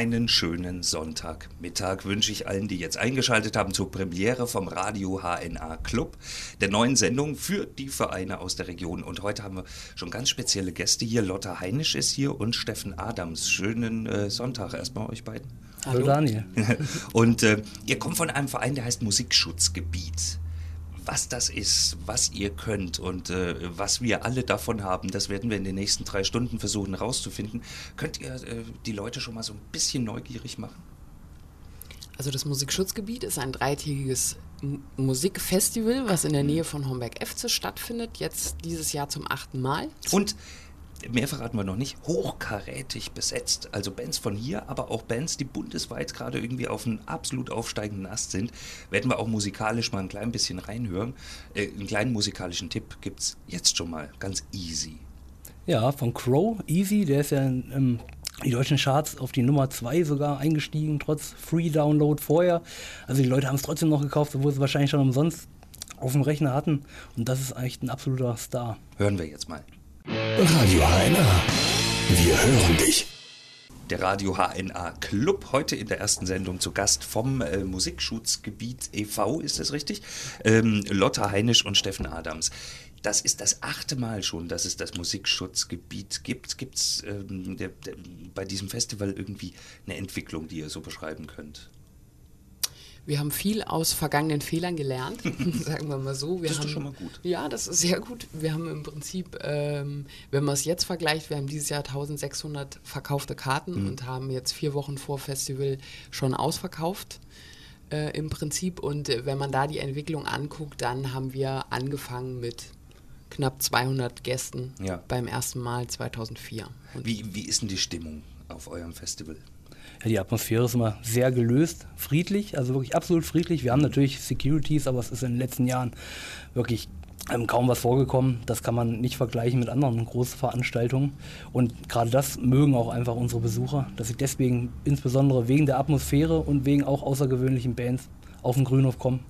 Einen schönen Sonntagmittag wünsche ich allen, die jetzt eingeschaltet haben zur Premiere vom Radio HNA Club, der neuen Sendung für die Vereine aus der Region. Und heute haben wir schon ganz spezielle Gäste hier. Lotta Heinisch ist hier und Steffen Adams. Schönen äh, Sonntag erstmal euch beiden. Hallo Daniel. und äh, ihr kommt von einem Verein, der heißt Musikschutzgebiet was das ist, was ihr könnt und äh, was wir alle davon haben, das werden wir in den nächsten drei Stunden versuchen herauszufinden. Könnt ihr äh, die Leute schon mal so ein bisschen neugierig machen? Also das Musikschutzgebiet ist ein dreitägiges Musikfestival, was in der Nähe von Homberg-Efze stattfindet, jetzt dieses Jahr zum achten Mal. Und mehr verraten wir noch nicht, hochkarätig besetzt. Also Bands von hier, aber auch Bands, die bundesweit gerade irgendwie auf einem absolut aufsteigenden Ast sind. Werden wir auch musikalisch mal ein klein bisschen reinhören. Äh, einen kleinen musikalischen Tipp gibt es jetzt schon mal, ganz easy. Ja, von Crow, Easy, der ist ja in, in die deutschen Charts auf die Nummer 2 sogar eingestiegen, trotz Free Download vorher. Also die Leute haben es trotzdem noch gekauft, obwohl sie wahrscheinlich schon umsonst auf dem Rechner hatten. Und das ist echt ein absoluter Star. Hören wir jetzt mal. Radio HNA. Wir hören dich. Der Radio HNA Club, heute in der ersten Sendung zu Gast vom äh, Musikschutzgebiet e.V., ist das richtig? Ähm, Lotta Heinisch und Steffen Adams. Das ist das achte Mal schon, dass es das Musikschutzgebiet gibt. Gibt es ähm, bei diesem Festival irgendwie eine Entwicklung, die ihr so beschreiben könnt? Wir haben viel aus vergangenen Fehlern gelernt, sagen wir mal so. Wir das ist haben, schon mal gut. Ja, das ist sehr gut. Wir haben im Prinzip, ähm, wenn man es jetzt vergleicht, wir haben dieses Jahr 1600 verkaufte Karten mhm. und haben jetzt vier Wochen vor Festival schon ausverkauft. Äh, Im Prinzip. Und äh, wenn man da die Entwicklung anguckt, dann haben wir angefangen mit knapp 200 Gästen ja. beim ersten Mal 2004. wie, wie ist denn die Stimmung auf eurem Festival? Ja, die Atmosphäre ist immer sehr gelöst, friedlich, also wirklich absolut friedlich. Wir haben natürlich Securities, aber es ist in den letzten Jahren wirklich ähm, kaum was vorgekommen. Das kann man nicht vergleichen mit anderen großen Veranstaltungen. Und gerade das mögen auch einfach unsere Besucher, dass sie deswegen insbesondere wegen der Atmosphäre und wegen auch außergewöhnlichen Bands auf den Grünhof kommen.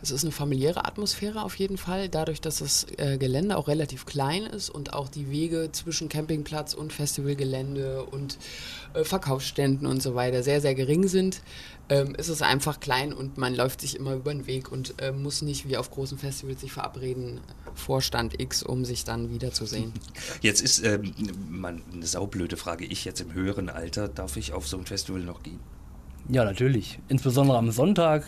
Es ist eine familiäre Atmosphäre auf jeden Fall, dadurch, dass das äh, Gelände auch relativ klein ist und auch die Wege zwischen Campingplatz und Festivalgelände und äh, Verkaufsständen und so weiter sehr, sehr gering sind, ähm, ist es einfach klein und man läuft sich immer über den Weg und äh, muss nicht wie auf großen Festivals sich verabreden, Vorstand X, um sich dann wiederzusehen. Jetzt ist ähm, man, eine saublöde Frage, ich jetzt im höheren Alter, darf ich auf so ein Festival noch gehen? Ja, natürlich. Insbesondere am Sonntag.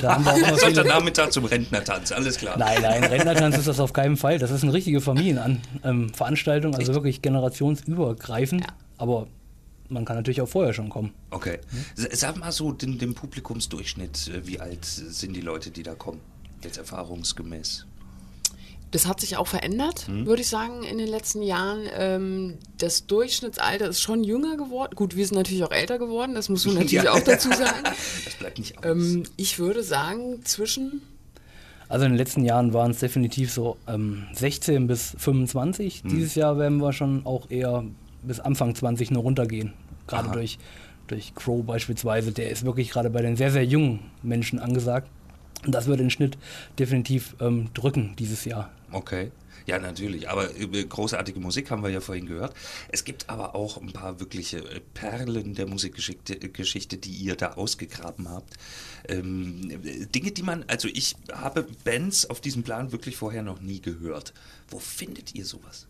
Da haben wir auch immer Sonntagnachmittag zum Rentnertanz, alles klar. Nein, nein, Rentnertanz ist das auf keinen Fall. Das ist eine richtige Familienveranstaltung, ähm, also wirklich generationsübergreifend. Ja. Aber man kann natürlich auch vorher schon kommen. Okay. Sag mal so den, den Publikumsdurchschnitt. Äh, wie alt sind die Leute, die da kommen? Jetzt erfahrungsgemäß. Das hat sich auch verändert, hm. würde ich sagen, in den letzten Jahren. Ähm, das Durchschnittsalter ist schon jünger geworden. Gut, wir sind natürlich auch älter geworden, das muss man natürlich ja. auch dazu sagen. Das bleibt nicht aus. Ähm, ich würde sagen, zwischen. Also in den letzten Jahren waren es definitiv so ähm, 16 bis 25. Hm. Dieses Jahr werden wir schon auch eher bis Anfang 20 nur runtergehen. Gerade durch, durch Crow beispielsweise. Der ist wirklich gerade bei den sehr, sehr jungen Menschen angesagt. Und das wird den Schnitt definitiv ähm, drücken dieses Jahr. Okay. Ja, natürlich. Aber großartige Musik haben wir ja vorhin gehört. Es gibt aber auch ein paar wirkliche äh, Perlen der Musikgeschichte, die ihr da ausgegraben habt. Ähm, Dinge, die man, also ich habe Bands auf diesem Plan wirklich vorher noch nie gehört. Wo findet ihr sowas?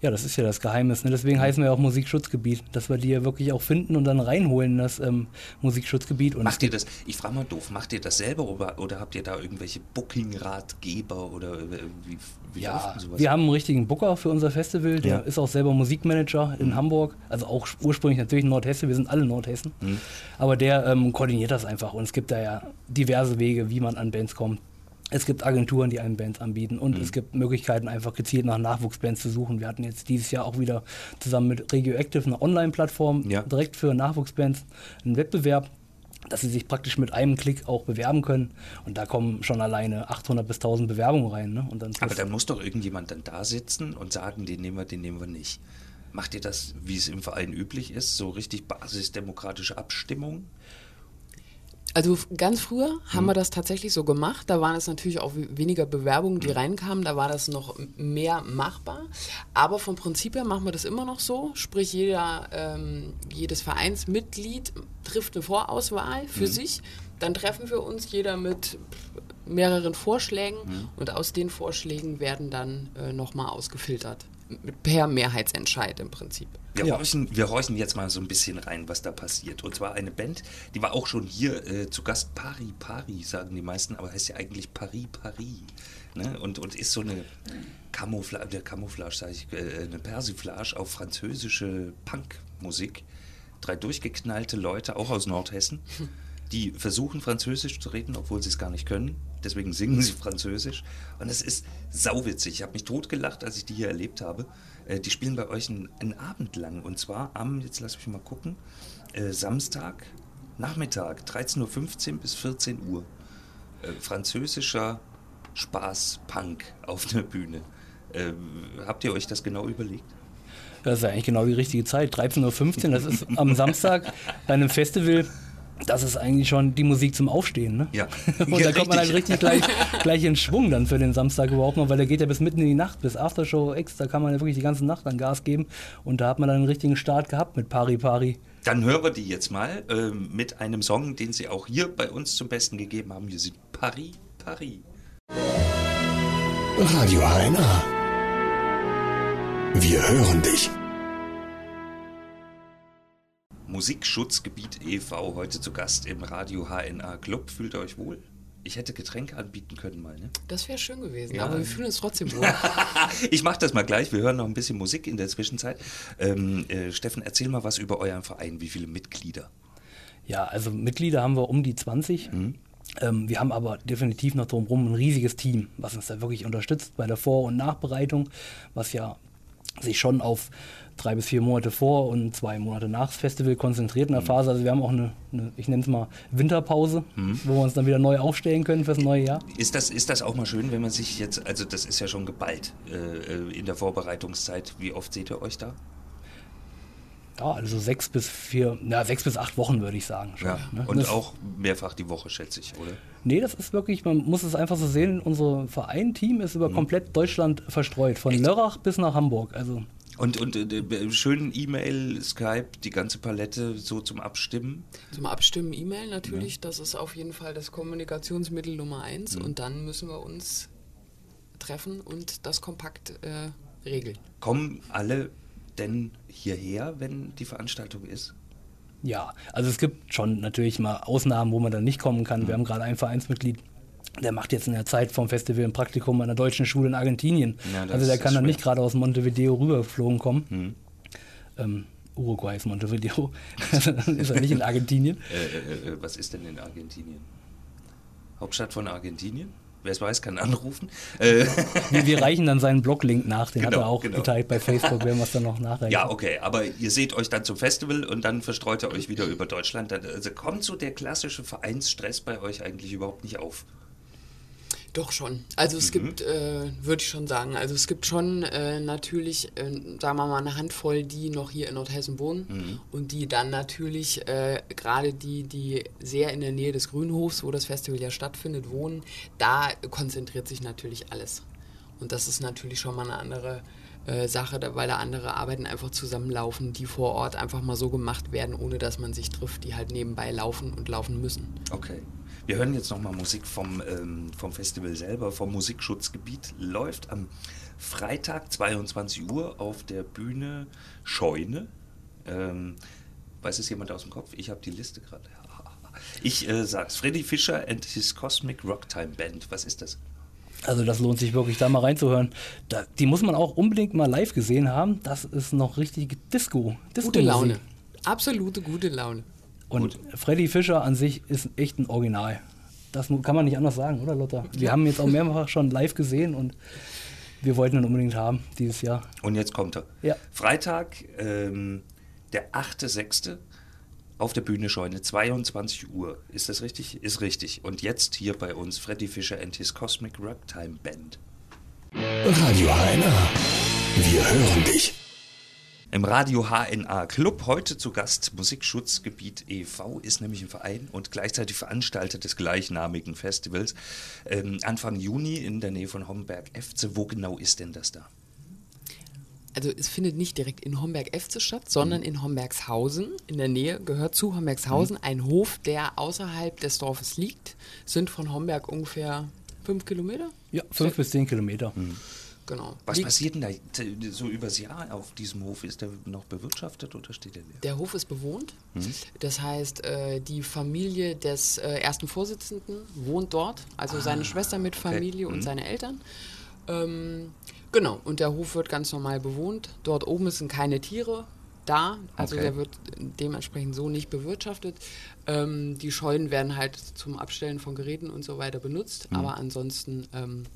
Ja, das ist ja das Geheimnis. Ne? Deswegen heißen wir auch Musikschutzgebiet, dass wir die ja wirklich auch finden und dann reinholen, das ähm, Musikschutzgebiet. Und macht ihr das, ich frage mal doof, macht ihr das selber oder, oder habt ihr da irgendwelche Booking-Ratgeber oder äh, wie, wie ja, wir haben einen richtigen Booker für unser Festival, der ja. ist auch selber Musikmanager in mhm. Hamburg, also auch ursprünglich natürlich Nordhessen, wir sind alle Nordhessen, mhm. aber der ähm, koordiniert das einfach und es gibt da ja diverse Wege, wie man an Bands kommt. Es gibt Agenturen, die einem Bands anbieten und mhm. es gibt Möglichkeiten, einfach gezielt nach Nachwuchsbands zu suchen. Wir hatten jetzt dieses Jahr auch wieder zusammen mit Regioactive eine Online-Plattform ja. direkt für Nachwuchsbands einen Wettbewerb, dass sie sich praktisch mit einem Klick auch bewerben können. Und da kommen schon alleine 800 bis 1000 Bewerbungen rein. Ne? Und dann Aber dann muss doch irgendjemand dann da sitzen und sagen, den nehmen wir, den nehmen wir nicht. Macht ihr das, wie es im Verein üblich ist, so richtig basisdemokratische Abstimmung? Also ganz früher haben wir das tatsächlich so gemacht. Da waren es natürlich auch weniger Bewerbungen, die reinkamen. Da war das noch mehr machbar. Aber vom Prinzip her machen wir das immer noch so. Sprich, jeder, ähm, jedes Vereinsmitglied trifft eine Vorauswahl für mhm. sich. Dann treffen wir uns jeder mit mehreren Vorschlägen mhm. und aus den Vorschlägen werden dann äh, nochmal ausgefiltert per Mehrheitsentscheid im Prinzip. Wir, ja. horchen, wir horchen jetzt mal so ein bisschen rein, was da passiert. Und zwar eine Band, die war auch schon hier äh, zu Gast. Pari Pari, sagen die meisten, aber heißt ja eigentlich Paris Paris. Ne? Und, und ist so eine Camouflage, der Camouflage, sage ich, äh, eine Persiflage auf französische Punkmusik. Drei durchgeknallte Leute, auch aus Nordhessen, die versuchen Französisch zu reden, obwohl sie es gar nicht können deswegen singen sie Französisch. Und es ist sauwitzig. Ich habe mich totgelacht, als ich die hier erlebt habe. Äh, die spielen bei euch einen, einen, Abend lang. Und zwar am, jetzt lass mich mal gucken, äh, Samstag, Nachmittag, 13.15 Uhr bis 14 Uhr. Äh, französischer Spaß-Punk auf der Bühne. Äh, habt ihr euch das genau überlegt? Das ist ja eigentlich genau die richtige Zeit. 13.15 Uhr, das ist am Samstag bei einem Festival das ist eigentlich schon die Musik zum Aufstehen. Ne? Ja. Und ja, da kommt man halt richtig gleich, gleich in Schwung dann für den Samstag überhaupt noch, weil der geht ja bis mitten in die Nacht, bis Aftershow X, da kann man ja wirklich die ganze Nacht dann Gas geben und da hat man dann einen richtigen Start gehabt mit Pari Pari. Dann hören wir die jetzt mal äh, mit einem Song, den sie auch hier bei uns zum Besten gegeben haben. Wir sind Paris, Paris. Radio HNA. Wir hören dich. Musikschutzgebiet e.V. heute zu Gast im Radio HNA Club. Fühlt ihr euch wohl? Ich hätte Getränke anbieten können mal, ne? Das wäre schön gewesen, ja. aber wir fühlen uns trotzdem wohl. ich mache das mal gleich. Wir hören noch ein bisschen Musik in der Zwischenzeit. Ähm, äh, Steffen, erzähl mal was über euren Verein. Wie viele Mitglieder? Ja, also Mitglieder haben wir um die 20. Mhm. Ähm, wir haben aber definitiv noch drumherum ein riesiges Team, was uns da wirklich unterstützt bei der Vor- und Nachbereitung, was ja sich schon auf drei bis vier Monate vor und zwei Monate nach das Festival konzentriert in der mhm. Phase. Also wir haben auch eine, eine ich nenne es mal Winterpause, mhm. wo wir uns dann wieder neu aufstellen können fürs neue Jahr. Ist das, ist das auch mal schön, wenn man sich jetzt, also das ist ja schon geballt äh, äh in der Vorbereitungszeit. Wie oft seht ihr euch da? Ja, also sechs bis vier, na, sechs bis acht Wochen würde ich sagen. Schon, ja, ne? Und das, auch mehrfach die Woche, schätze ich, oder? Nee, das ist wirklich, man muss es einfach so sehen, unser Verein-Team ist über mhm. komplett Deutschland verstreut, von Echt? Lörrach bis nach Hamburg. Also und, und äh, schön E-Mail, Skype, die ganze Palette so zum Abstimmen? Zum Abstimmen E-Mail natürlich, ja. das ist auf jeden Fall das Kommunikationsmittel Nummer eins. Mhm. Und dann müssen wir uns treffen und das kompakt äh, regeln. Kommen alle denn hierher, wenn die Veranstaltung ist? Ja, also es gibt schon natürlich mal Ausnahmen, wo man dann nicht kommen kann. Mhm. Wir haben gerade ein Vereinsmitglied, der macht jetzt in der Zeit vom Festival ein Praktikum an der deutschen Schule in Argentinien. Ja, also der kann dann nicht gerade aus Montevideo rübergeflogen kommen. Mhm. Ähm, Uruguay ist Montevideo. ist er nicht in Argentinien. Äh, äh, äh, was ist denn in Argentinien? Hauptstadt von Argentinien? Wer es weiß, kann anrufen. Äh, wir, wir, reichen dann seinen Blog-Link nach, den genau, hat er auch genau. geteilt bei Facebook, werden wir es dann noch nachreichen. Ja, okay, aber ihr seht euch dann zum Festival und dann verstreut ihr euch wieder über Deutschland. Also kommt so der klassische Vereinsstress bei euch eigentlich überhaupt nicht auf? Doch schon. Also es mhm. gibt, äh, würde ich schon sagen, also es gibt schon äh, natürlich, äh, sagen wir mal, eine Handvoll, die noch hier in Nordhessen wohnen mhm. und die dann natürlich, äh, gerade die, die sehr in der Nähe des Grünhofs, wo das Festival ja stattfindet, wohnen, da konzentriert sich natürlich alles. Und das ist natürlich schon mal eine andere äh, Sache, weil da andere Arbeiten einfach zusammenlaufen, die vor Ort einfach mal so gemacht werden, ohne dass man sich trifft, die halt nebenbei laufen und laufen müssen. Okay. Wir hören jetzt nochmal Musik vom, ähm, vom Festival selber, vom Musikschutzgebiet. Läuft am Freitag 22 Uhr auf der Bühne Scheune. Ähm, weiß es jemand aus dem Kopf? Ich habe die Liste gerade. Ich äh, sag's. Freddy Fischer and his Cosmic Rocktime Band. Was ist das? Also das lohnt sich wirklich, da mal reinzuhören. Da, die muss man auch unbedingt mal live gesehen haben. Das ist noch richtig Disco. Disco gute Laune. Absolute gute Laune. Und Gut. Freddy Fischer an sich ist echt ein Original. Das kann man nicht anders sagen, oder Lotta? Wir ja. haben jetzt auch mehrfach schon live gesehen und wir wollten ihn unbedingt haben dieses Jahr. Und jetzt kommt er. Ja. Freitag, ähm, der 8.6. auf der Bühne Scheune, 22 Uhr. Ist das richtig? Ist richtig. Und jetzt hier bei uns Freddy Fischer and his Cosmic Ragtime Band. Radio HNA. Wir hören dich. Im Radio HNA Club heute zu Gast Musikschutzgebiet e.V. ist nämlich ein Verein und gleichzeitig Veranstalter des gleichnamigen Festivals. Ähm, Anfang Juni in der Nähe von Homberg-Efze. Wo genau ist denn das da? Also es findet nicht direkt in Homberg-Efze statt, sondern mhm. in Hombergshausen. In der Nähe gehört zu Hombergshausen mhm. ein Hof, der außerhalb des Dorfes liegt. Sind von Homberg ungefähr fünf Kilometer? Ja, fünf bis zehn Kilometer. Mhm. Genau. Was Liegt passiert denn da so übers Jahr auf diesem Hof? Ist der noch bewirtschaftet oder steht der leer? Der Hof ist bewohnt. Mhm. Das heißt, äh, die Familie des äh, ersten Vorsitzenden wohnt dort, also ah, seine Schwester mit Familie okay. und mhm. seine Eltern. Ähm, genau, und der Hof wird ganz normal bewohnt. Dort oben sind keine Tiere da, also okay. der wird dementsprechend so nicht bewirtschaftet. Ähm, die Scheunen werden halt zum Abstellen von Geräten und so weiter benutzt, mhm. aber ansonsten ähm,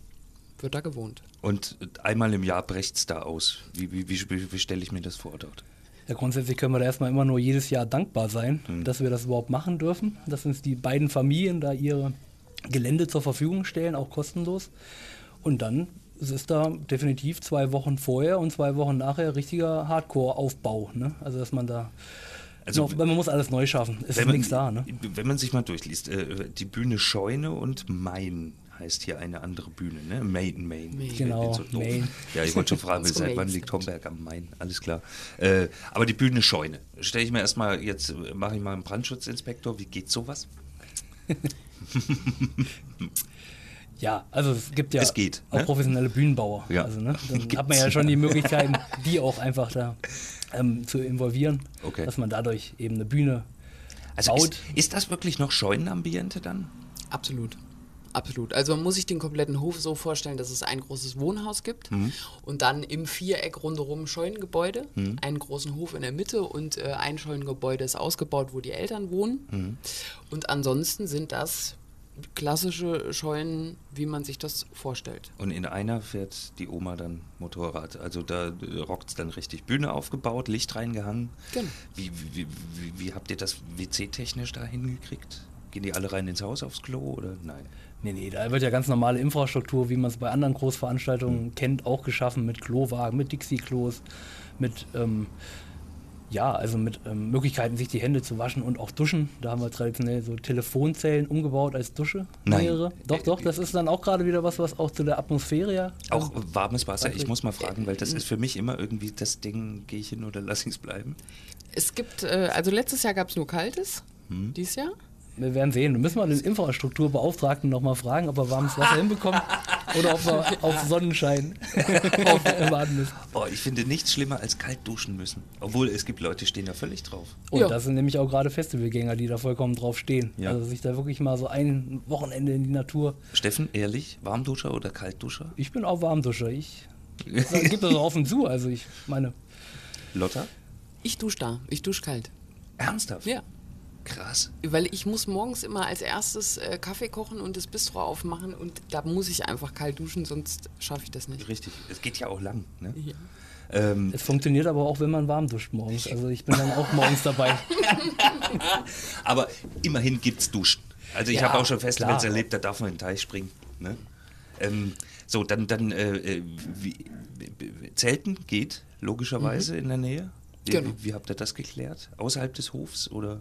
wird da gewohnt. Und einmal im Jahr brecht es da aus. Wie, wie, wie, wie stelle ich mir das vor dort? Ja, grundsätzlich können wir da erstmal immer nur jedes Jahr dankbar sein, mhm. dass wir das überhaupt machen dürfen, dass uns die beiden Familien da ihre Gelände zur Verfügung stellen, auch kostenlos. Und dann ist da definitiv zwei Wochen vorher und zwei Wochen nachher richtiger Hardcore-Aufbau. Ne? Also dass man da also, noch, man muss alles neu schaffen. Es ist nichts da. Ne? Wenn man sich mal durchliest, äh, die Bühne Scheune und Main heißt hier eine andere Bühne, ne? Main, Main. Main. Genau, so Main. Ja, ich wollte schon fragen, seit wann liegt Homberg am Main? Alles klar. Äh, aber die Bühne Scheune. Stelle ich mir erstmal, jetzt mache ich mal einen Brandschutzinspektor. Wie geht sowas? Ja, also es gibt ja es geht, auch ne? professionelle Bühnenbauer. Ja. Also, ne, dann hat man ja schon die Möglichkeiten, die auch einfach da ähm, zu involvieren, okay. dass man dadurch eben eine Bühne also baut. Ist, ist das wirklich noch Scheunenambiente dann? Absolut. Absolut. Also man muss sich den kompletten Hof so vorstellen, dass es ein großes Wohnhaus gibt mhm. und dann im Viereck rundherum Scheunengebäude, mhm. einen großen Hof in der Mitte und äh, ein Scheunengebäude ist ausgebaut, wo die Eltern wohnen. Mhm. Und ansonsten sind das klassische Scheunen, wie man sich das vorstellt. Und in einer fährt die Oma dann Motorrad. Also da äh, rockt es dann richtig. Bühne aufgebaut, Licht reingehangen. Genau. Wie, wie, wie, wie habt ihr das WC-technisch da hingekriegt? Gehen die alle rein ins Haus aufs Klo oder nein? Nee, nee, da wird ja ganz normale Infrastruktur, wie man es bei anderen Großveranstaltungen mhm. kennt, auch geschaffen mit Klowagen, mit Dixie-Klos, mit ähm, ja, also mit ähm, Möglichkeiten, sich die Hände zu waschen und auch duschen. Da haben wir traditionell so Telefonzellen umgebaut als Dusche. Nein. Doch, doch, das ist dann auch gerade wieder was, was auch zu der Atmosphäre ja. Auch warmes Wasser. Ich muss mal fragen, weil das ist für mich immer irgendwie das Ding, gehe ich hin oder lasse ich es bleiben? Es gibt, äh, also letztes Jahr gab es nur kaltes, hm. dieses Jahr wir werden sehen. Wir müssen mal den Infrastrukturbeauftragten nochmal fragen, ob er warmes Wasser hinbekommt oder ob wir auf Sonnenschein warten müssen. Oh, ich finde nichts schlimmer als kalt duschen müssen. Obwohl es gibt Leute, die stehen da völlig drauf. Und ja. das sind nämlich auch gerade Festivalgänger, die da vollkommen drauf stehen. Ja. Also sich da wirklich mal so ein Wochenende in die Natur. Steffen, ehrlich, Warmduscher oder Kaltduscher? Ich bin auch Warmduscher. Ich gebe das offen zu. Also ich meine. Lotta? Ich dusche da. Ich dusche kalt. Ernsthaft? Ja. Krass. Weil ich muss morgens immer als erstes äh, Kaffee kochen und das Bistro aufmachen und da muss ich einfach kalt duschen, sonst schaffe ich das nicht. Richtig. Es geht ja auch lang. Ne? Ja. Ähm, es funktioniert aber auch, wenn man warm duscht morgens. Also ich bin dann auch morgens dabei. aber immerhin gibt es Duschen. Also ich ja, habe auch schon Festivals klar. erlebt, da darf man in den Teich springen. Ne? Ähm, so, dann, dann äh, äh wie, Zelten geht logischerweise mhm. in der Nähe. Wie, genau. wie, wie, habt ihr das geklärt? Außerhalb des Hofs oder?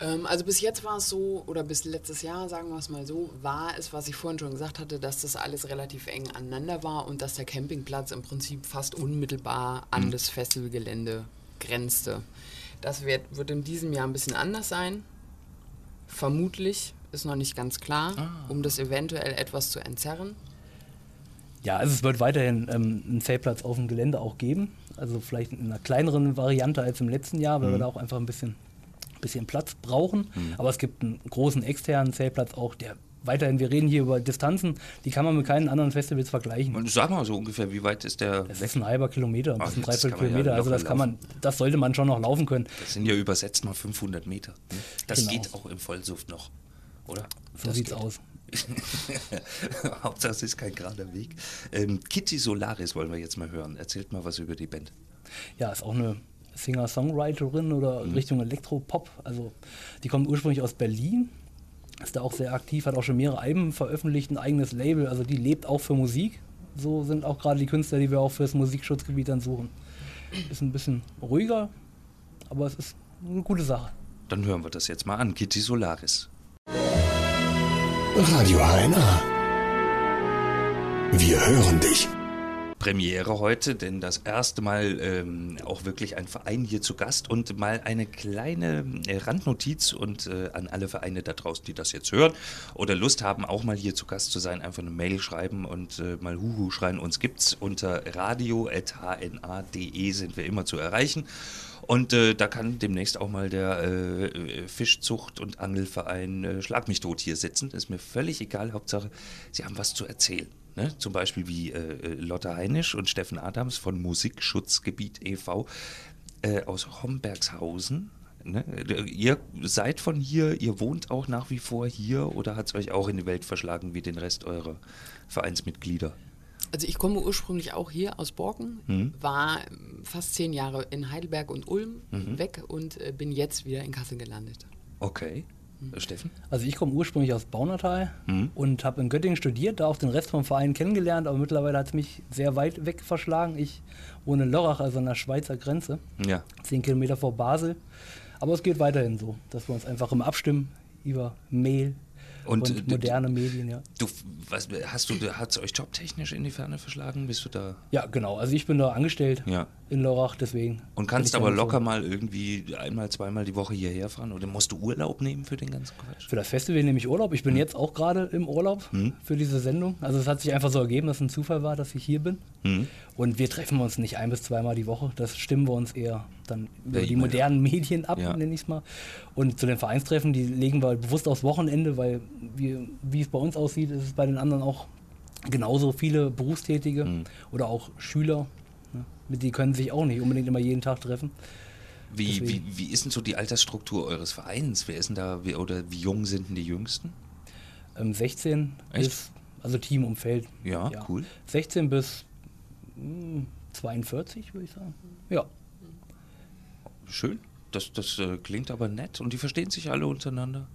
Ähm, also bis jetzt war es so, oder bis letztes Jahr, sagen wir es mal so, war es, was ich vorhin schon gesagt hatte, dass das alles relativ eng aneinander war und dass der Campingplatz im Prinzip fast unmittelbar an mhm. das Festivalgelände grenzte. Das wird, wird in diesem Jahr ein bisschen anders sein. Vermutlich, ist noch nicht ganz klar, ah. um das eventuell etwas zu entzerren. Ja, also es wird weiterhin ähm, einen Zeltplatz auf dem Gelände auch geben. Also vielleicht in einer kleineren Variante als im letzten Jahr, weil mhm. wir da auch einfach ein bisschen bisschen Platz brauchen. Mhm. Aber es gibt einen großen externen Zeltplatz auch, der weiterhin, wir reden hier über Distanzen, die kann man mit keinen anderen Festivals vergleichen. Und sag mal so ungefähr, wie weit ist der? Das ist ein halber Kilometer, ein Dreiviertel Kilometer. Ja also das kann man, das sollte man schon noch laufen können. Das sind ja übersetzt mal 500 Meter. Das genau. geht auch im Vollsuft noch, oder? So das sieht's geht. aus. Hauptsache es ist kein gerader Weg. Ähm, Kitty Solaris wollen wir jetzt mal hören. Erzählt mal was über die Band. Ja, ist auch eine Singer-Songwriterin oder mhm. Richtung Elektropop. Also die kommt ursprünglich aus Berlin, ist da auch sehr aktiv, hat auch schon mehrere Alben veröffentlicht, ein eigenes Label. Also die lebt auch für Musik. So sind auch gerade die Künstler, die wir auch fürs Musikschutzgebiet dann suchen. Ist ein bisschen ruhiger, aber es ist eine gute Sache. Dann hören wir das jetzt mal an. Kitty Solaris. Radio HNA. Wir hören dich. Premiere heute, denn das erste Mal ähm, auch wirklich ein Verein hier zu Gast und mal eine kleine äh, Randnotiz und äh, an alle Vereine da draußen, die das jetzt hören oder Lust haben, auch mal hier zu Gast zu sein, einfach eine Mail schreiben und äh, mal Huhu schreien. Uns gibt's unter radio.hna.de sind wir immer zu erreichen. Und äh, da kann demnächst auch mal der äh, Fischzucht- und Angelverein äh, Schlag mich tot hier sitzen. Ist mir völlig egal. Hauptsache, Sie haben was zu erzählen. Ne? Zum Beispiel wie äh, Lotte Heinisch und Steffen Adams von Musikschutzgebiet e.V. Äh, aus Hombergshausen. Ne? Ihr seid von hier, ihr wohnt auch nach wie vor hier oder hat es euch auch in die Welt verschlagen wie den Rest eurer Vereinsmitglieder? Also ich komme ursprünglich auch hier aus Borken, Mhm. war fast zehn Jahre in Heidelberg und Ulm Mhm. weg und äh, bin jetzt wieder in Kassel gelandet. Okay. Äh, Steffen? Also ich komme ursprünglich aus Baunatal Mhm. und habe in Göttingen studiert, da auch den Rest vom Verein kennengelernt, aber mittlerweile hat es mich sehr weit weg verschlagen. Ich wohne in Lörrach, also an der Schweizer Grenze, Ja. zehn Kilometer vor Basel. Aber es geht weiterhin so, dass wir uns einfach immer abstimmen über Mail Und, und, moderne Medien, ja. Du, was, hast du, hat es euch jobtechnisch in die Ferne verschlagen? Bist du da? Ja, genau. Also ich bin da angestellt Ja. in Lörrach, deswegen. Und kannst aber nicht so- locker mal irgendwie einmal, zweimal die Woche hierher fahren? Oder musst du Urlaub nehmen für den ganzen Quatsch? Für das Festival nehme ich Urlaub. Ich bin jetzt auch gerade im Urlaub Hm. für diese Sendung. Also es hat sich einfach so ergeben, dass es ein Zufall war, dass ich hier bin. Hm. Und wir treffen uns nicht ein bis zweimal die Woche. Das stimmen wir uns eher dann über die modernen Medien ab, Ja. nenne ich es mal. Und zu den Vereinstreffen, die legen wir bewusst aufs Wochenende, weil wir, wie es bei uns aussieht, ist es bei den anderen auch genauso viele Berufstätige Hm. oder auch Schüler. ne? Die können sich auch nicht unbedingt immer jeden Tag treffen. Wie, wie, wie ist denn so die Altersstruktur eures Vereins? Wer ist denn da, wie, oder wie jung sind denn die Jüngsten? Ähm, 16 Echt? bis, also Teamumfeld. Ja, cool. 16 bis mh, 42, würde ich sagen. Ja. Schön. Das, das äh, klingt aber nett und die verstehen sich alle untereinander.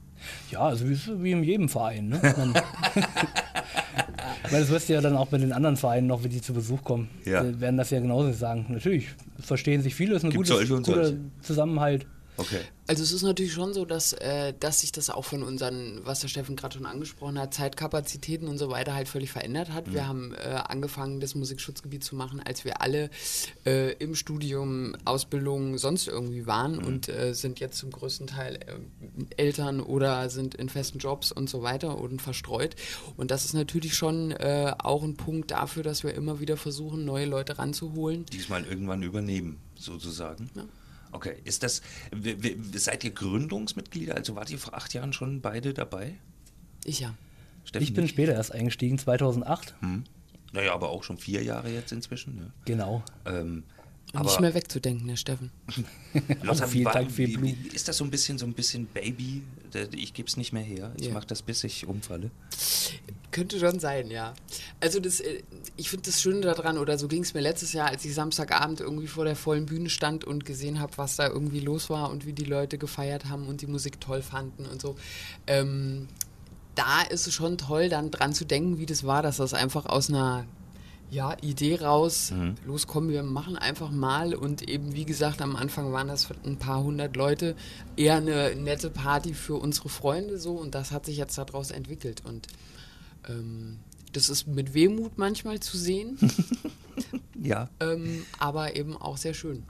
Ja, also wie, wie in jedem Verein. Ne? Man, weil das wirst du ja dann auch bei den anderen Vereinen noch, wenn die zu Besuch kommen, Ja. werden das ja genauso sagen. Natürlich verstehen sich viele, ist ein Gibt's gutes, guter solche. Zusammenhalt. Okay. Also es ist natürlich schon so, dass, äh, dass sich das auch von unseren, was der Steffen gerade schon angesprochen hat, Zeitkapazitäten und so weiter halt völlig verändert hat. Wir haben äh, angefangen, das Musikschutzgebiet zu machen, als wir alle äh, im Studium, Ausbildung, sonst irgendwie waren und äh, sind jetzt zum größten Teil äh, Eltern oder sind in festen Jobs und so weiter und verstreut. Und das ist natürlich schon äh, auch ein Punkt dafür, dass wir immer wieder versuchen, neue Leute ranzuholen. Diesmal irgendwann übernehmen, sozusagen. Ja. Okay. Ist das, seid ihr Gründungsmitglieder? Also wart ihr vor acht Jahren schon beide dabei? Ich ja. Steffen Ich bin nicht? später erst eingestiegen, 2008. Hm. Naja, aber auch schon vier Jahre jetzt inzwischen. Ne? Genau. Ähm, aber nicht mehr wegzudenken, der Steffen. Lotta, viel wie, war, Dank, Blut. wie, ist das so ein bisschen so ein bisschen Baby? Ich gebe es nicht mehr her. Ich Ja. mache das, bis ich umfalle. Könnte schon sein, ja. Also das, äh, ich finde das Schöne daran, oder so ging es mir letztes Jahr, als ich Samstagabend irgendwie vor der vollen Bühne stand und gesehen habe, was da irgendwie los war und wie die Leute gefeiert haben und die Musik toll fanden und so. Ähm, da ist es schon toll, dann dran zu denken, wie das war, dass das einfach aus einer ja, Idee raus, los kommen, wir machen einfach mal. Und eben wie gesagt, am Anfang waren das ein paar hundert Leute, eher eine nette Party für unsere Freunde so. Und das hat sich jetzt daraus entwickelt. Und ähm, das ist mit Wehmut manchmal zu sehen, Ja. ähm, aber eben auch sehr schön.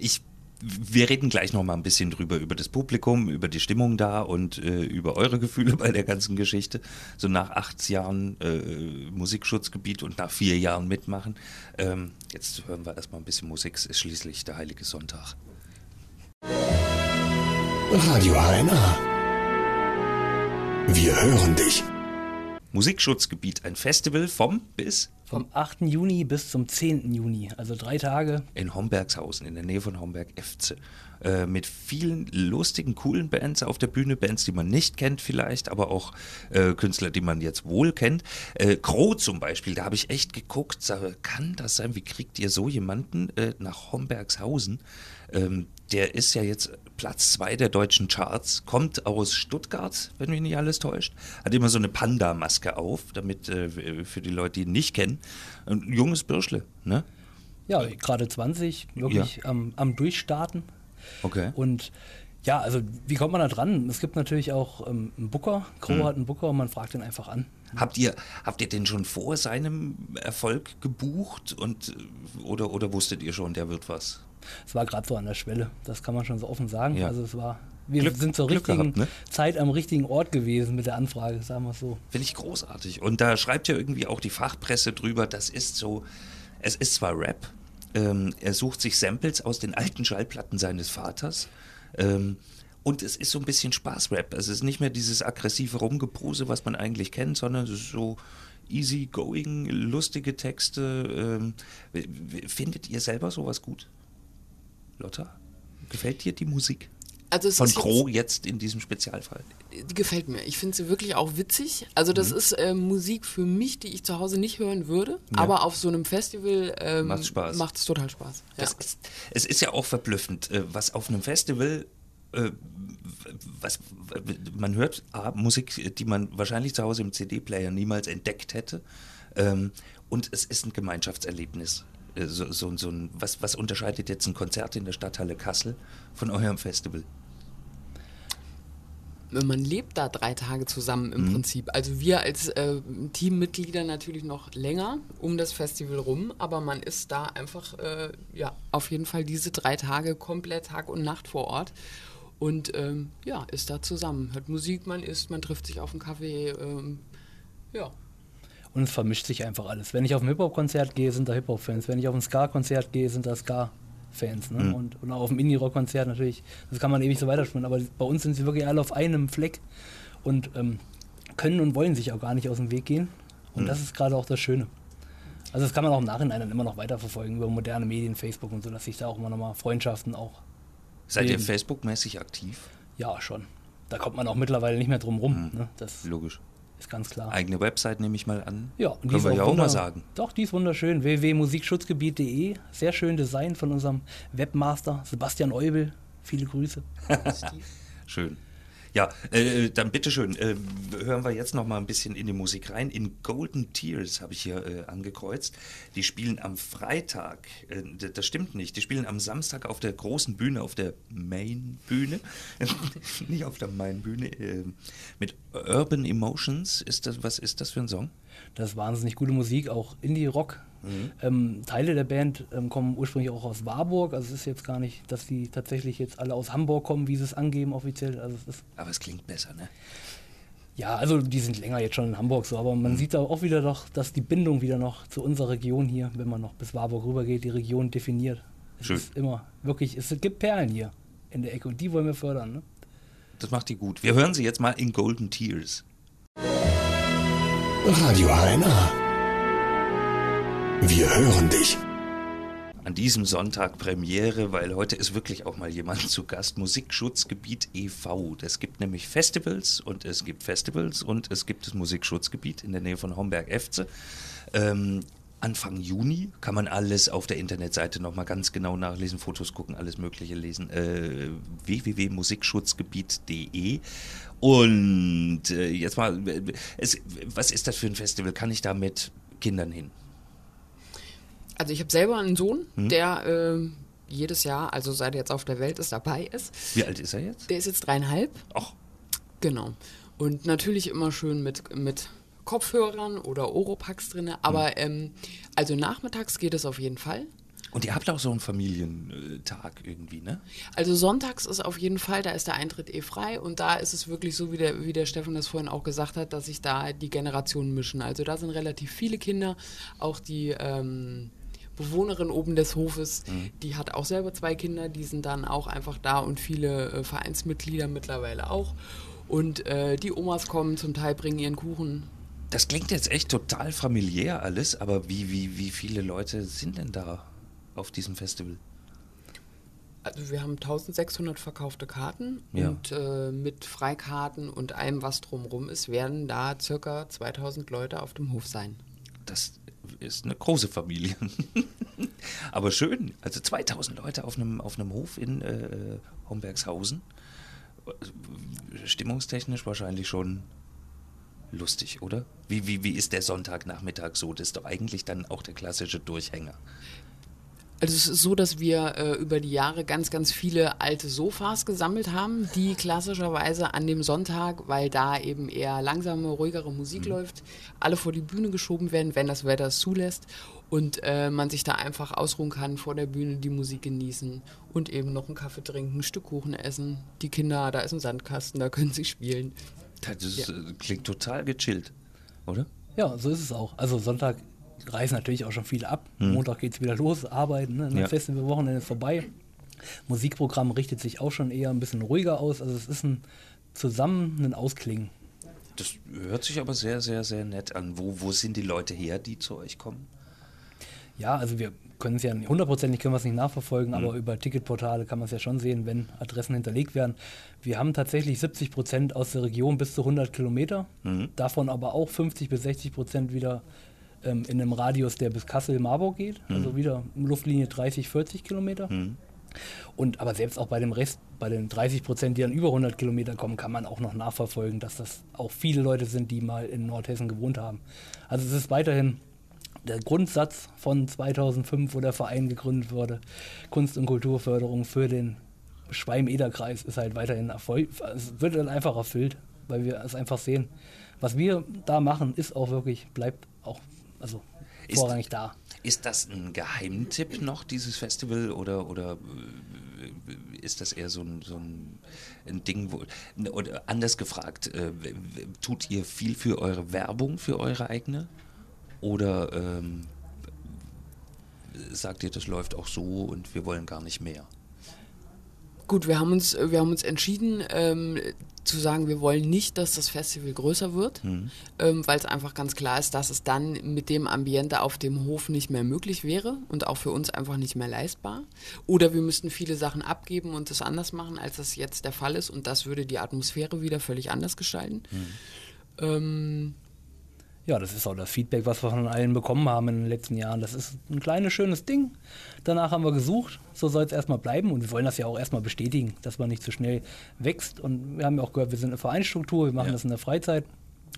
Ich, wir reden gleich noch mal ein bisschen drüber, über das Publikum, über die Stimmung da und äh, über eure Gefühle bei der ganzen Geschichte. So nach acht Jahren äh, Musikschutzgebiet und nach vier Jahren mitmachen. Ähm, jetzt hören wir erstmal ein bisschen Musik. Es ist schließlich der Heilige Sonntag. Radio HNA. Wir hören dich. Musikschutzgebiet, ein Festival vom bis Vom 8. Juni bis zum 10. Juni, also drei Tage. in Hombergshausen, in der Nähe von Homberg-Efze. Äh, mit vielen lustigen, coolen Bands auf der Bühne, Bands, die man nicht kennt vielleicht, aber auch äh, Künstler, die man jetzt wohl kennt. Äh, Crow zum Beispiel, da habe ich echt geguckt, sage, kann das sein, wie kriegt ihr so jemanden äh, nach Hombergshausen? Ähm, der ist ja jetzt Platz zwei der deutschen Charts, kommt aus Stuttgart, wenn mich nicht alles täuscht, hat immer so eine Panda-Maske auf, damit äh, für die Leute, die ihn nicht kennen, ein junges Bürschle, ne? Ja, gerade 20, wirklich ja. am, am Durchstarten. Okay. Und ja, also wie kommt man da dran? Es gibt natürlich auch ähm, einen Booker, Crow hm. hat einen Booker und man fragt ihn einfach an. Habt ihr, habt ihr den schon vor seinem Erfolg gebucht und oder, oder wusstet ihr schon, der wird was? Es war gerade so an der Schwelle, das kann man schon so offen sagen. Ja. Also es war, wir Glück, sind zur richtigen gehabt, ne? Zeit am richtigen Ort gewesen mit der Anfrage, sagen wir es so. Finde ich großartig. Und da schreibt ja irgendwie auch die Fachpresse drüber, das ist so, es ist zwar Rap, ähm, er sucht sich Samples aus den alten Schallplatten seines Vaters. Ähm, und es ist so ein bisschen Spaßrap. Es ist nicht mehr dieses aggressive Rumgepose, was man eigentlich kennt, sondern es ist so easy-going, lustige Texte. Ähm, findet ihr selber sowas gut? Lotta? Gefällt dir die Musik? Also Von Crow jetzt, jetzt in diesem Spezialfall. Die gefällt mir. Ich finde sie wirklich auch witzig. Also das mhm. ist äh, Musik für mich, die ich zu Hause nicht hören würde. Ja. Aber auf so einem Festival ähm, macht es total Spaß. Ja. Ist, es ist ja auch verblüffend, äh, was auf einem Festival äh, was man hört ah, Musik, die man wahrscheinlich zu Hause im CD-Player niemals entdeckt hätte. Ähm, und es ist ein Gemeinschaftserlebnis. Äh, so, so, so ein, was, was unterscheidet jetzt ein Konzert in der Stadthalle Kassel von eurem Festival? man lebt da drei Tage zusammen im mhm. Prinzip. Also wir als äh, Teammitglieder natürlich noch länger um das Festival rum, aber man ist da einfach äh, ja auf jeden Fall diese drei Tage komplett Tag und Nacht vor Ort und ähm, ja ist da zusammen, hört Musik, man isst, man trifft sich auf einen Kaffee, ähm, ja. Und es vermischt sich einfach alles. Wenn ich auf ein Hip-Hop-Konzert gehe, sind da Hip-Hop-Fans. Wenn ich auf ein Ska-Konzert gehe, sind da Ska-Fans. Ne? Mhm. Und, und auch auf dem Indie-Rock-Konzert natürlich. Das kann man ewig so weiterspielen. Aber bei uns sind sie wirklich alle auf einem Fleck und ähm, können und wollen sich auch gar nicht aus dem Weg gehen. Und mhm. das ist gerade auch das Schöne. Also das kann man auch im Nachhinein dann immer noch weiterverfolgen über moderne Medien, Facebook und so, dass sich da auch immer noch mal Freundschaften auch. Seid bilden. ihr Facebook-mäßig aktiv? Ja, schon. Da kommt man auch mittlerweile nicht mehr drum rum. Mhm. Ne? Das Logisch. Ist ganz klar. Eigene Website nehme ich mal an. Ja, und Können wir ja auch mal sagen. Doch, die ist wunderschön. www.musikschutzgebiet.de. Sehr schön Design von unserem Webmaster Sebastian Eubel. Viele Grüße. schön. Ja, äh, dann bitteschön, äh, hören wir jetzt noch mal ein bisschen in die Musik rein. In Golden Tears habe ich hier äh, angekreuzt. Die spielen am Freitag, äh, das stimmt nicht, die spielen am Samstag auf der großen Bühne, auf der Main-Bühne, nicht auf der Main-Bühne, äh, mit Urban Emotions. Ist das, was ist das für ein Song? Das ist wahnsinnig gute Musik, auch Indie-Rock. Mhm. Ähm, Teile der Band ähm, kommen ursprünglich auch aus Warburg. Also es ist jetzt gar nicht, dass die tatsächlich jetzt alle aus Hamburg kommen, wie sie es angeben offiziell. Also es aber es klingt besser, ne? Ja, also die sind länger jetzt schon in Hamburg so, aber man mhm. sieht da auch wieder doch, dass die Bindung wieder noch zu unserer Region hier, wenn man noch bis Warburg rübergeht, die Region definiert. Es Schön. ist immer wirklich, es gibt Perlen hier in der Ecke und die wollen wir fördern. Ne? Das macht die gut. Wir hören sie jetzt mal in Golden Tears. Radio HNA. Wir hören dich. An diesem Sonntag Premiere, weil heute ist wirklich auch mal jemand zu Gast. Musikschutzgebiet e.V. Es gibt nämlich Festivals und es gibt Festivals und es gibt das Musikschutzgebiet in der Nähe von Homberg-Efze. Ähm, Anfang Juni kann man alles auf der Internetseite nochmal ganz genau nachlesen, Fotos gucken, alles Mögliche lesen. Äh, www.musikschutzgebiet.de und äh, jetzt mal, es, was ist das für ein Festival? Kann ich da mit Kindern hin? Also ich habe selber einen Sohn, hm? der äh, jedes Jahr, also seit er jetzt auf der Welt ist, dabei ist. Wie alt ist er jetzt? Der ist jetzt dreieinhalb. Ach. Genau. Und natürlich immer schön mit, mit Kopfhörern oder Oropax drin. Aber hm. ähm, also nachmittags geht es auf jeden Fall. Und ihr habt auch so einen Familientag irgendwie, ne? Also sonntags ist auf jeden Fall, da ist der Eintritt eh frei und da ist es wirklich so, wie der, wie der Stefan das vorhin auch gesagt hat, dass sich da die Generationen mischen. Also da sind relativ viele Kinder, auch die ähm, Bewohnerin oben des Hofes, mhm. die hat auch selber zwei Kinder, die sind dann auch einfach da und viele äh, Vereinsmitglieder mittlerweile auch. Und äh, die Omas kommen zum Teil, bringen ihren Kuchen. Das klingt jetzt echt total familiär alles, aber wie, wie, wie viele Leute sind denn da? auf diesem Festival? Also wir haben 1600 verkaufte Karten ja. und äh, mit Freikarten und allem, was drumherum ist, werden da circa 2000 Leute auf dem Hof sein. Das ist eine große Familie. Aber schön, also 2000 Leute auf einem, auf einem Hof in äh, Hombergshausen. Stimmungstechnisch wahrscheinlich schon lustig, oder? Wie, wie, wie ist der Sonntagnachmittag so? Das ist doch eigentlich dann auch der klassische Durchhänger. Also es ist so, dass wir äh, über die Jahre ganz, ganz viele alte Sofas gesammelt haben, die klassischerweise an dem Sonntag, weil da eben eher langsame, ruhigere Musik mhm. läuft, alle vor die Bühne geschoben werden, wenn das Wetter es zulässt und äh, man sich da einfach ausruhen kann, vor der Bühne die Musik genießen und eben noch einen Kaffee trinken, ein Stück Kuchen essen. Die Kinder, da ist ein Sandkasten, da können sie spielen. Das ist, ja. Äh, klingt total gechillt, oder? Ja, so ist es auch. Also Sonntag reisen natürlich auch schon viele ab. Hm. Montag geht es wieder los, arbeiten, ne? Ja. Festivalwochenende ist vorbei. Musikprogramm richtet sich auch schon eher ein bisschen ruhiger aus. Also es ist ein zusammen ein Ausklingen. Das hört sich aber sehr, sehr, sehr nett an. Wo, wo sind die Leute her, die zu euch kommen? Ja, also wir können es ja hundertprozentig können wir es nicht nachverfolgen, mhm. aber über Ticketportale kann man es ja schon sehen, wenn Adressen hinterlegt werden. Wir haben tatsächlich 70 Prozent aus der Region bis zu 100 Kilometer, mhm. davon aber auch 50 bis 60 Prozent wieder ähm, in einem Radius, der bis Kassel-Marburg geht, mhm. also wieder Luftlinie 30, 40 Kilometer. Mhm. Und aber selbst auch bei dem Rest, bei den 30 Prozent, die dann über 100 Kilometer kommen, kann man auch noch nachverfolgen, dass das auch viele Leute sind, die mal in Nordhessen gewohnt haben. Also es ist weiterhin der Grundsatz von 2005, wo der Verein gegründet wurde, Kunst- und Kulturförderung für den Schweim-Eder-Kreis ist halt weiterhin Erfolg. Es wird dann einfach erfüllt, weil wir es einfach sehen. Was wir da machen, ist auch wirklich, bleibt also ist, vorrangig da. Ist das ein Geheimtipp noch, dieses Festival, oder, oder äh, ist das eher so ein, so ein, ein Ding, wo, oder anders gefragt, äh, tut ihr viel für eure Werbung, für eure eigene? Oder ähm, sagt ihr, das läuft auch so und wir wollen gar nicht mehr? Gut, wir haben uns, wir haben uns entschieden, ähm, zu sagen, wir wollen nicht, dass das Festival größer wird, mhm. ähm, weil es einfach ganz klar ist, dass es dann mit dem Ambiente auf dem Hof nicht mehr möglich wäre und auch für uns einfach nicht mehr leistbar. Oder wir müssten viele Sachen abgeben und das anders machen, als das jetzt der Fall ist und das würde die Atmosphäre wieder völlig anders gestalten. Mhm. Ähm, ja, das ist auch das Feedback, was wir von allen bekommen haben in den letzten Jahren. Das ist ein kleines, schönes Ding. Danach haben wir gesucht, so soll es erstmal bleiben und wir wollen das ja auch erstmal bestätigen, dass man nicht zu so schnell wächst. Und wir haben ja auch gehört, wir sind eine Vereinsstruktur, wir machen ja. das in der Freizeit.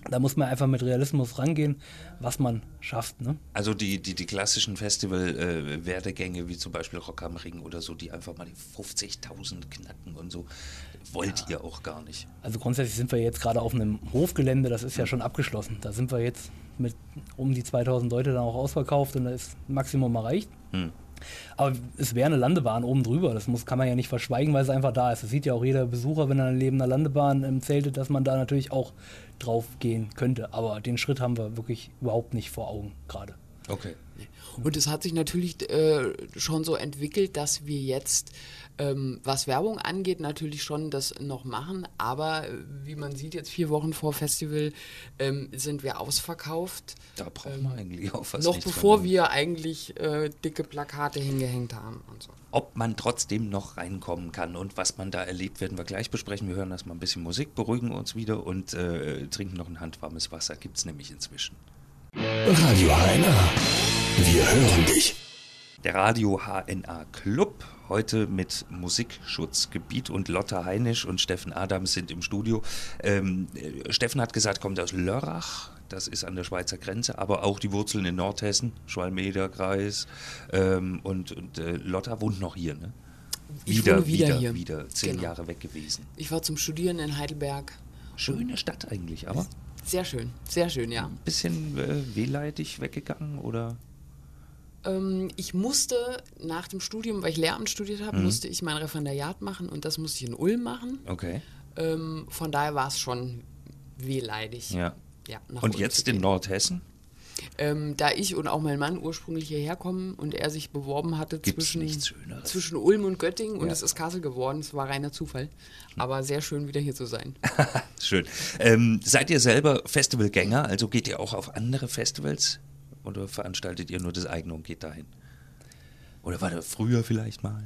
Da muss man einfach mit Realismus rangehen, was man schafft. Ne? Also die, die, die klassischen Festival-Werdegänge, äh, wie zum Beispiel Rock am Ring oder so, die einfach mal die 50.000 knacken und so, wollt ja. ihr auch gar nicht. Also grundsätzlich sind wir jetzt gerade auf einem Hofgelände, das ist ja schon abgeschlossen. Da sind wir jetzt mit um die 2000 Leute dann auch ausverkauft und da ist Maximum erreicht. Hm. Aber es wäre eine Landebahn oben drüber. Das muss, kann man ja nicht verschweigen, weil es einfach da ist. Das sieht ja auch jeder Besucher, wenn er eine lebende Landebahn im Zelte, dass man da natürlich auch drauf gehen könnte. Aber den Schritt haben wir wirklich überhaupt nicht vor Augen gerade. Okay. Und es hat sich natürlich äh, schon so entwickelt, dass wir jetzt, ähm, was Werbung angeht, natürlich schon das noch machen. Aber äh, wie man sieht, jetzt vier Wochen vor Festival ähm, sind wir ausverkauft. Da braucht ähm, man eigentlich auch was. Noch bevor wir eigentlich äh, dicke Plakate hingehängt haben und so. Ob man trotzdem noch reinkommen kann und was man da erlebt, werden wir gleich besprechen. Wir hören erstmal ein bisschen Musik, beruhigen uns wieder und äh, trinken noch ein handwarmes Wasser. Gibt es nämlich inzwischen. Radio HNA. Wir hören dich. Der Radio HNA Club heute mit Musikschutzgebiet und Lotta Heinisch und Steffen Adams sind im Studio. Ähm, Steffen hat gesagt, kommt aus Lörrach, das ist an der Schweizer Grenze, aber auch die Wurzeln in Nordhessen, Schwalmeder-Kreis ähm, und, und äh, Lotta wohnt noch hier, ne? Ich wieder, wieder, wieder, hier. wieder zehn genau. Jahre weg gewesen. Ich war zum Studieren in Heidelberg. Schöne Stadt eigentlich, aber sehr schön, sehr schön, ja. Ein bisschen äh, wehleidig weggegangen oder? Ähm, ich musste nach dem Studium, weil ich Lehramt studiert habe, mhm. musste ich mein Referendariat machen und das musste ich in Ulm machen. Okay. Ähm, von daher war es schon wehleidig. Ja. ja und Ulm jetzt in Nordhessen? Ähm, da ich und auch mein Mann ursprünglich hierher kommen und er sich beworben hatte zwischen, zwischen Ulm und Göttingen ja. und es ist Kassel geworden. Es war reiner Zufall. Aber sehr schön, wieder hier zu sein. schön. Ähm, seid ihr selber Festivalgänger? Also geht ihr auch auf andere Festivals? Oder veranstaltet ihr nur das eigene und geht dahin? Oder war das früher vielleicht mal?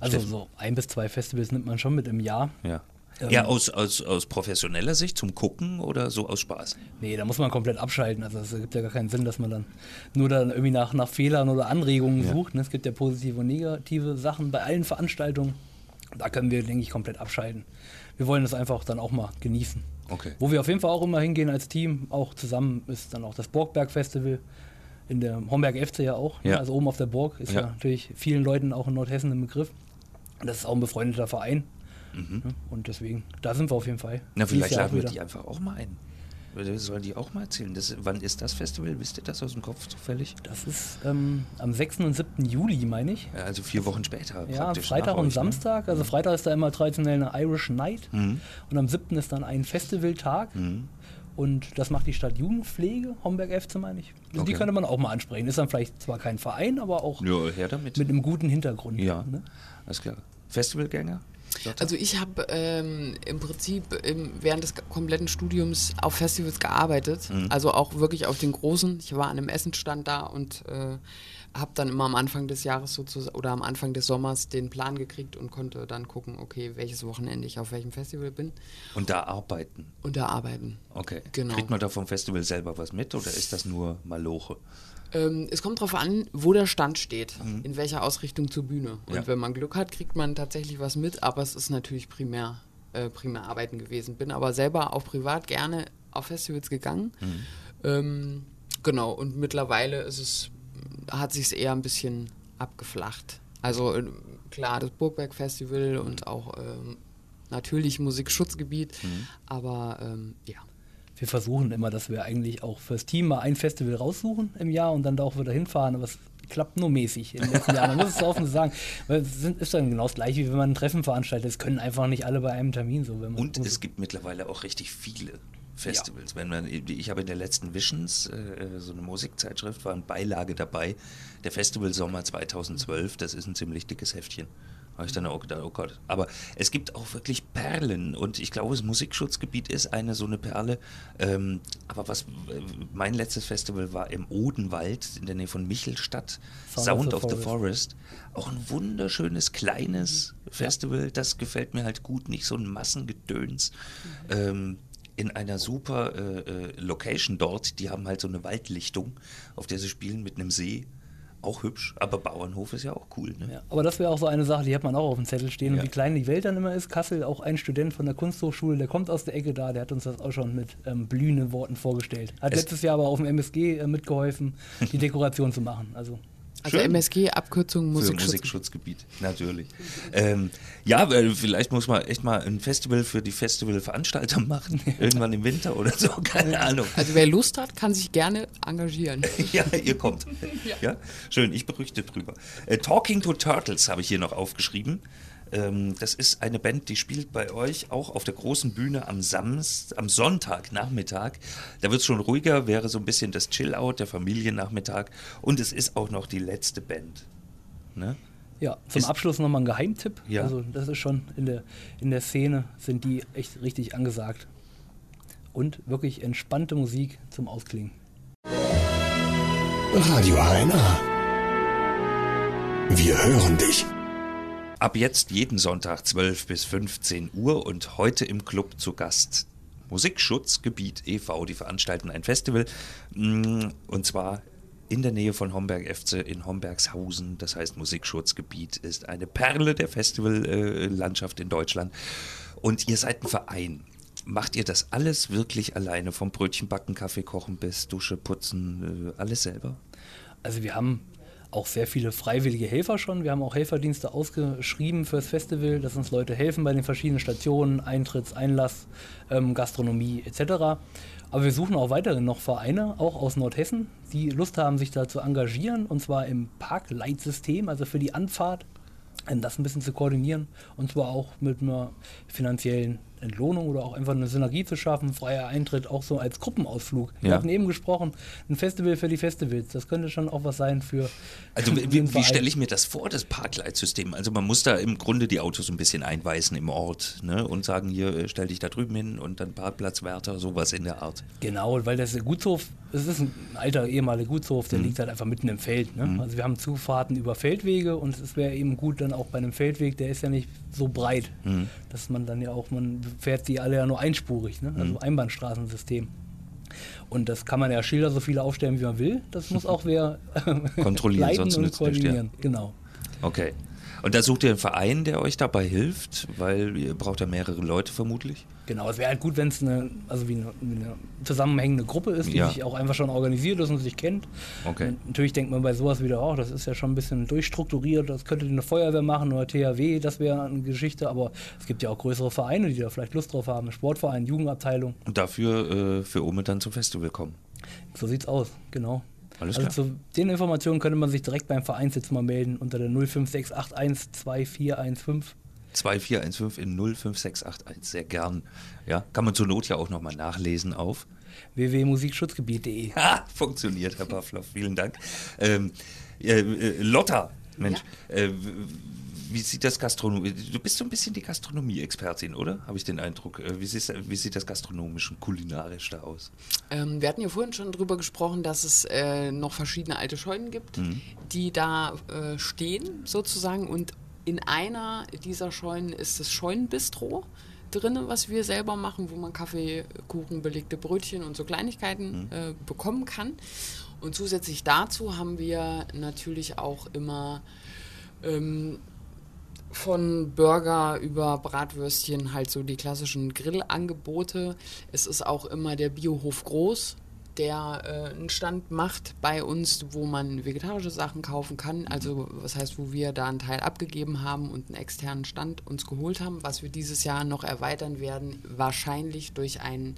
Also Steffen? so ein bis zwei Festivals nimmt man schon mit im Jahr. Ja. Ähm, ja, aus, aus, aus professioneller Sicht zum Gucken oder so aus Spaß? Nee, da muss man komplett abschalten. Also es gibt ja gar keinen Sinn, dass man dann nur dann irgendwie nach, nach Fehlern oder Anregungen ja. sucht. Ne? Es gibt ja positive und negative Sachen bei allen Veranstaltungen. Da können wir, denke ich, komplett abschalten. Wir wollen das einfach dann auch mal genießen. Okay. Wo wir auf jeden Fall auch immer hingehen als Team, auch zusammen, ist dann auch das Borgberg Festival in der Homberg FC ja auch. ne? Ja. Also oben auf der Burg ist ja. Ja. natürlich vielen Leuten auch in Nordhessen ein Begriff. Das ist auch ein befreundeter Verein. ne? Und deswegen, da sind wir auf jeden Fall. Mhm. Na, vielleicht laden wir die einfach auch mal ein. Oder Sollen die auch mal erzählen? Das, wann ist das Festival? Wisst ihr das aus dem Kopf zufällig? Das ist ähm, am 6. und 7. Juli, meine ich. Ja, Also vier Wochen später. Ja, praktisch Freitag und euch, ne? Samstag. Also Freitag ist da immer traditionell eine Irish Night. Mhm. Und am 7. ist dann ein Festivaltag. Und das macht die Stadt Jugendpflege, Homberg FC, meine ich. Also Die Okay. könnte man auch mal ansprechen. Ist dann vielleicht zwar kein Verein, aber auch Ja, mit einem guten Hintergrund. ja, Ne? alles klar. Festivalgänger? Also ich habe ähm, im Prinzip im, während des kompletten Studiums auf Festivals gearbeitet, also auch wirklich auf den großen. Ich war an einem Essensstand da und äh, habe dann immer am Anfang des Jahres sozusagen oder am Anfang des Sommers den Plan gekriegt und konnte dann gucken, okay, welches Wochenende ich auf welchem Festival bin Und da arbeiten. und da arbeiten. Okay. Genau. Kriegt man da vom Festival selber was mit oder ist das nur Maloche? Ähm, es kommt darauf an, wo der Stand steht, in welcher Ausrichtung zur Bühne. Und Ja. wenn man Glück hat, kriegt man tatsächlich was mit, aber es ist natürlich primär, äh, primär Arbeiten gewesen. Bin aber selber auch privat gerne auf Festivals gegangen. Ähm, genau, und mittlerweile ist es, hat sich eher ein bisschen abgeflacht. Also äh, klar, das Burgberg Festival und auch ähm, natürlich Musikschutzgebiet, aber ähm, ja. Wir versuchen immer, dass wir eigentlich auch fürs Team mal ein Festival raussuchen im Jahr und dann da auch wieder hinfahren, aber es klappt nur mäßig in den letzten Jahren. Man muss es offen sagen. Weil es ist dann genau das gleiche, wie wenn man ein Treffen veranstaltet. Es können einfach nicht alle bei einem Termin so. Und es gibt mittlerweile auch richtig viele Festivals. Wenn man, ich habe in der letzten Visions, äh, so eine Musikzeitschrift, war eine Beilage dabei, der Festival Sommer 2012, das ist ein ziemlich dickes Heftchen. Habe ich dann auch gedacht, oh Gott. Aber es gibt auch wirklich Perlen und ich glaube, das Musikschutzgebiet ist eine so eine Perle. Ähm, aber was, äh, mein letztes Festival war im Odenwald in der Nähe von Michelstadt, Sound Sound, of of the the Forest. Auch ein wunderschönes kleines Festival, das gefällt mir halt gut, nicht so ein Massengedöns. Ähm, in einer super äh, äh, Location dort, die haben halt so eine Waldlichtung, auf der sie spielen mit einem See. Auch hübsch, aber Bauernhof ist ja auch cool. Ne? Ja, aber das wäre auch so eine Sache, die hat man auch auf dem Zettel stehen. Ja. Und wie klein die Welt dann immer ist, Kassel, auch ein Student von der Kunsthochschule, der kommt aus der Ecke da, der hat uns das auch schon mit ähm, blühenden Worten vorgestellt. Hat Es- letztes Jahr aber auf dem MSG äh, mitgeholfen, die Dekoration zu machen. Also Also Schön. MSG, Abkürzung Für Musikschutz. Musikschutzgebiet, natürlich. ähm, ja, weil vielleicht muss man echt mal ein Festival für die Festivalveranstalter machen. Irgendwann im Winter oder so, keine Ahnung. Also wer Lust hat, kann sich gerne engagieren. Ja, ihr kommt. Ja. schön, ich berichte drüber. Äh, Talking to Turtles habe ich hier noch aufgeschrieben. Ähm, das ist eine Band, die spielt bei euch auch auf der großen Bühne am Samst, am Sonntagnachmittag. Da wird es schon ruhiger, wäre so ein bisschen das Chill-Out, der Familiennachmittag. Und es ist auch noch die letzte Band. Ne? ja, zum Ist- Abschluss nochmal ein Geheimtipp. Ja. Also das ist schon in der, in der Szene, sind die echt richtig angesagt. Und wirklich entspannte Musik zum Ausklingen. Radio HNA. Wir hören dich. Ab jetzt jeden Sonntag 12 bis 15 Uhr und heute im Club zu Gast Musikschutzgebiet e.V. Die veranstalten ein Festival mm, und zwar in der Nähe von Homberg FC in Hombergshausen. Das heißt, Musikschutzgebiet ist eine Perle der Festivallandschaft in Deutschland. Und ihr seid ein Verein. Macht ihr das alles wirklich alleine? Vom Brötchen backen, Kaffee kochen bis Dusche putzen, äh, alles selber? Also wir haben auch sehr viele freiwillige Helfer schon. Wir haben auch Helferdienste ausgeschrieben fürs Festival, dass uns Leute helfen bei den verschiedenen Stationen, Eintritts, Einlass, ähm, Gastronomie etc. Aber wir suchen auch weiterhin noch Vereine, auch aus Nordhessen, die Lust haben, sich da zu engagieren, und zwar im Parkleitsystem, also für die Anfahrt, ähm, das ein bisschen zu koordinieren und zwar auch mit einer finanziellen Entlohnung oder auch einfach eine Synergie zu schaffen, freier Eintritt, auch so als Gruppenausflug. Wir Ja. hatten eben gesprochen, ein Festival für die Festivals, das könnte schon auch was sein für Also wie, wie stelle ich mir das vor, das Parkleitsystem? Also man muss da im Grunde die Autos ein bisschen einweisen im Ort ne? und sagen, hier äh, stell dich da drüben hin und dann Parkplatzwärter, sowas in der Art. Genau, weil das Gutshof, es ist ein alter ehemaliger Gutshof, Mhm. der liegt halt einfach mitten im Feld. Ne? Also wir haben Zufahrten über Feldwege und es wäre eben gut dann auch bei einem Feldweg, der ist ja nicht so breit, Mhm. dass man dann ja auch, man fährt die alle ja nur einspurig, ne? Mhm. also Einbahnstraßensystem. Und das kann man ja Schilder so viele aufstellen, wie man will. Das muss auch wer Kontrollieren, sonst und nützt nichts, ja. koordinieren. Genau. Okay. Und da sucht ihr einen Verein, der euch dabei hilft, weil ihr braucht ja mehrere Leute vermutlich. Genau, es wäre halt gut, wenn es eine, also wie eine, wie eine, zusammenhängende Gruppe ist, die Ja. sich auch einfach schon organisiert ist und sich kennt. Okay. Und natürlich denkt man bei sowas wieder, oh, das ist ja schon ein bisschen durchstrukturiert, das könnte eine Feuerwehr machen oder THW, das wäre eine Geschichte, aber es gibt ja auch größere Vereine, die da vielleicht Lust drauf haben, Sportverein, Jugendabteilung, Und dafür äh, für Ome dann zum Festival kommen. so sieht's aus, genau. Alles also klar. zu den Informationen könnte man sich direkt beim Vereinssitz mal melden unter der 05681 2415. 2415 in 05681, sehr gern. Ja, kann man zur Not ja auch nochmal nachlesen auf. www.musikschutzgebiet.de. Ha, funktioniert, Herr Pavlov, vielen Dank. Ähm, äh, äh, Lotta, Mensch, äh, w- wie sieht das Gastronomie? Du bist so ein bisschen die Gastronomie-Expertin, oder? Habe ich den Eindruck. Äh, Wie, siehst, wie sieht das gastronomisch und kulinarisch da aus? Ähm, wir hatten ja vorhin schon drüber gesprochen, dass es äh, noch verschiedene alte Scheunen gibt, die da äh, stehen sozusagen. Und in einer dieser Scheunen ist das Scheunenbistro drin, was wir selber machen, wo man Kaffee, Kuchen, belegte Brötchen und so Kleinigkeiten äh, bekommen kann. Und zusätzlich dazu haben wir natürlich auch immer ähm, von Burger über Bratwürstchen halt so die klassischen Grillangebote. Es ist auch immer der Biohof Groß, der äh, einen Stand macht bei uns, wo man vegetarische Sachen kaufen kann. Also was heißt, wo wir da einen Teil abgegeben haben und einen externen Stand uns geholt haben, was wir dieses Jahr noch erweitern werden, wahrscheinlich durch einen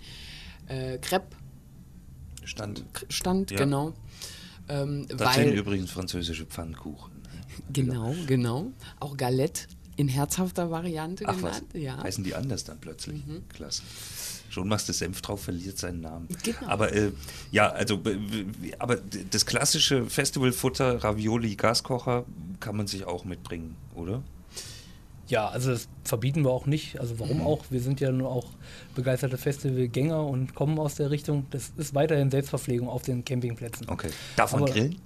äh, Stand. Crepe-Stand, Ja. genau. Ähm, Das sind weil, übrigens französische Pfannkuchen. genau, genau. Auch Galette in herzhafter Variante Ach was, genannt. Ja. heißen die anders dann plötzlich. Klasse. Schon machst du Senf drauf, verliert seinen Namen. Genau. Aber äh, ja, also aber das klassische Festivalfutter, Ravioli, Gaskocher, kann man sich auch mitbringen, oder? Ja, also das verbieten wir auch nicht. Also warum Mhm. auch? Wir sind ja nur auch begeisterte Festivalgänger und kommen aus der Richtung. Das ist weiterhin Selbstverpflegung auf den Campingplätzen. Okay. Darf man Aber- grillen?